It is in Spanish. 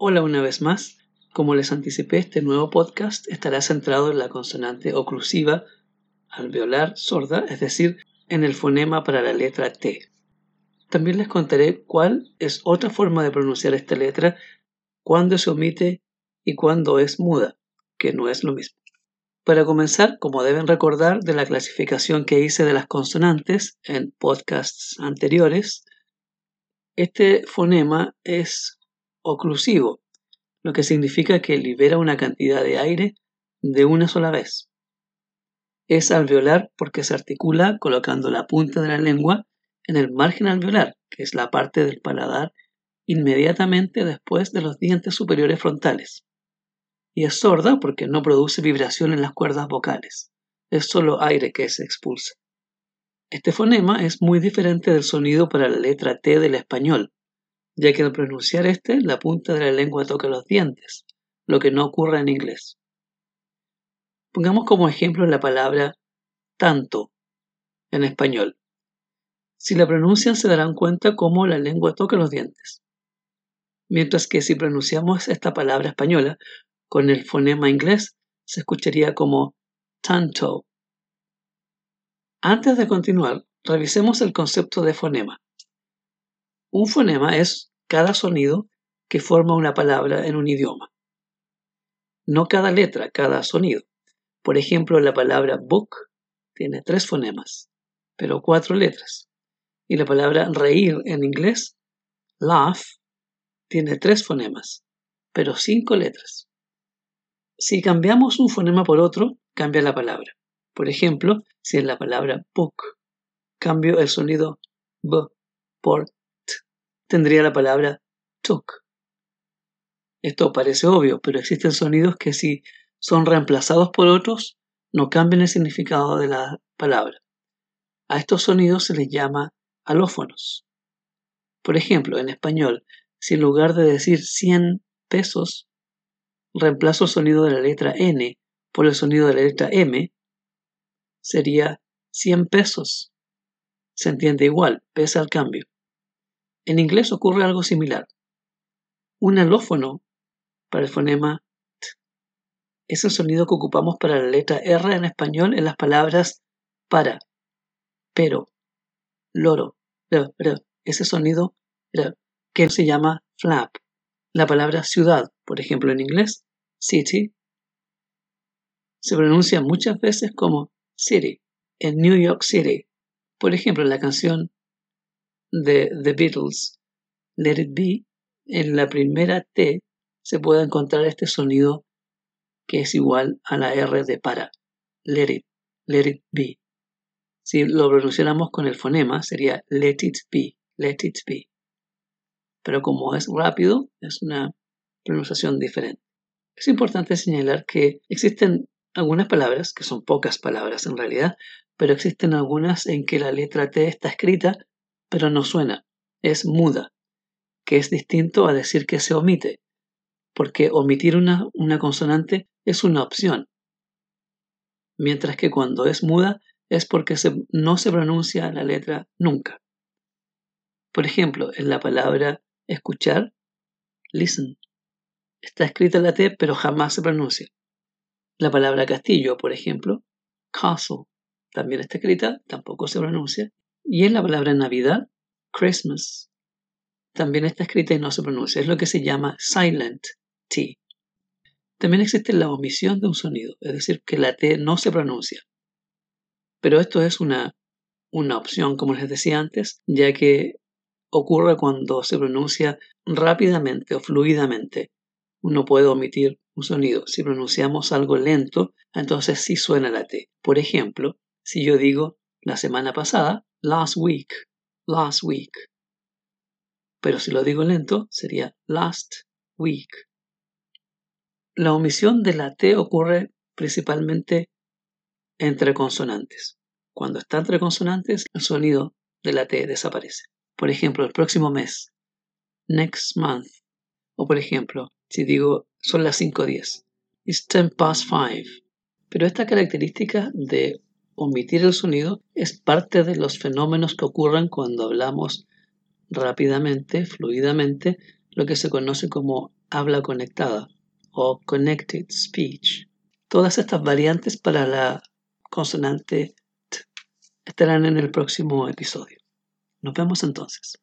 Hola una vez más. Como les anticipé, este nuevo podcast estará centrado en la consonante oclusiva alveolar sorda, es decir, en el fonema para la letra T. También les contaré cuál es otra forma de pronunciar esta letra, cuándo se omite y cuándo es muda, que no es lo mismo. Para comenzar, como deben recordar de la clasificación que hice de las consonantes en podcasts anteriores, este fonema es oclusivo, lo que significa que libera una cantidad de aire de una sola vez. Es alveolar porque se articula colocando la punta de la lengua en el margen alveolar, que es la parte del paladar inmediatamente después de los dientes superiores frontales. Y es sorda porque no produce vibración en las cuerdas vocales, es solo aire que se expulsa. Este fonema es muy diferente del sonido para la letra T del español, ya que al pronunciar este, la punta de la lengua toca los dientes, lo que no ocurre en inglés. Pongamos como ejemplo la palabra tanto en español. Si la pronuncian se darán cuenta cómo la lengua toca los dientes. Mientras que si pronunciamos esta palabra española con el fonema inglés, se escucharía como tanto. Antes de continuar, revisemos el concepto de fonema. Un fonema es cada sonido que forma una palabra en un idioma. No cada letra, cada sonido. Por ejemplo, la palabra book tiene tres fonemas, pero cuatro letras. Y la palabra reír en inglés, laugh, tiene tres fonemas, pero cinco letras. Si cambiamos un fonema por otro, cambia la palabra. Por ejemplo, si en la palabra book cambio el sonido b por tendría la palabra took. Esto parece obvio, pero existen sonidos que si son reemplazados por otros, no cambian el significado de la palabra. A estos sonidos se les llama alófonos. Por ejemplo, en español, si en lugar de decir 100 pesos, reemplazo el sonido de la letra N por el sonido de la letra M, sería 100 pesos. Se entiende igual, pese al cambio. En inglés ocurre algo similar. Un alófono para el fonema t es el sonido que ocupamos para la letra R en español en las palabras para, pero, loro, ese sonido que se llama flap. La palabra ciudad, por ejemplo en inglés, city, se pronuncia muchas veces como city en New York City. Por ejemplo, en la canción de The Beatles, Let It Be, en la primera T se puede encontrar este sonido que es igual a la R de para. Let it, let it be. Si lo pronunciáramos con el fonema sería let it be, let it be. Pero como es rápido, es una pronunciación diferente. Es importante señalar que existen algunas palabras, que son pocas palabras en realidad, pero existen algunas en que la letra T está escrita pero no suena, es muda, que es distinto a decir que se omite, porque omitir una, una consonante es una opción, mientras que cuando es muda es porque no se pronuncia la letra nunca. Por ejemplo, en la palabra escuchar, listen, está escrita la T pero jamás se pronuncia. La palabra castillo, por ejemplo, castle, también está escrita, tampoco se pronuncia. Y en la palabra Navidad, Christmas, también está escrita y no se pronuncia. Es lo que se llama silent T. También existe la omisión de un sonido, es decir, que la T no se pronuncia. Pero esto es una, una opción, como les decía antes, ya que ocurre cuando se pronuncia rápidamente o fluidamente. Uno puede omitir un sonido. Si pronunciamos algo lento, entonces sí suena la T. Por ejemplo, si yo digo la semana pasada, last week, last week. Pero si lo digo lento, sería last week. La omisión de la T ocurre principalmente entre consonantes. Cuando está entre consonantes, el sonido de la T desaparece. Por ejemplo, el próximo mes, next month. O por ejemplo, si digo son las 5.10, it's 10 past 5. Pero esta característica de omitir el sonido es parte de los fenómenos que ocurren cuando hablamos rápidamente, fluidamente, lo que se conoce como habla conectada o connected speech. Todas estas variantes para la consonante T estarán en el próximo episodio. Nos vemos entonces.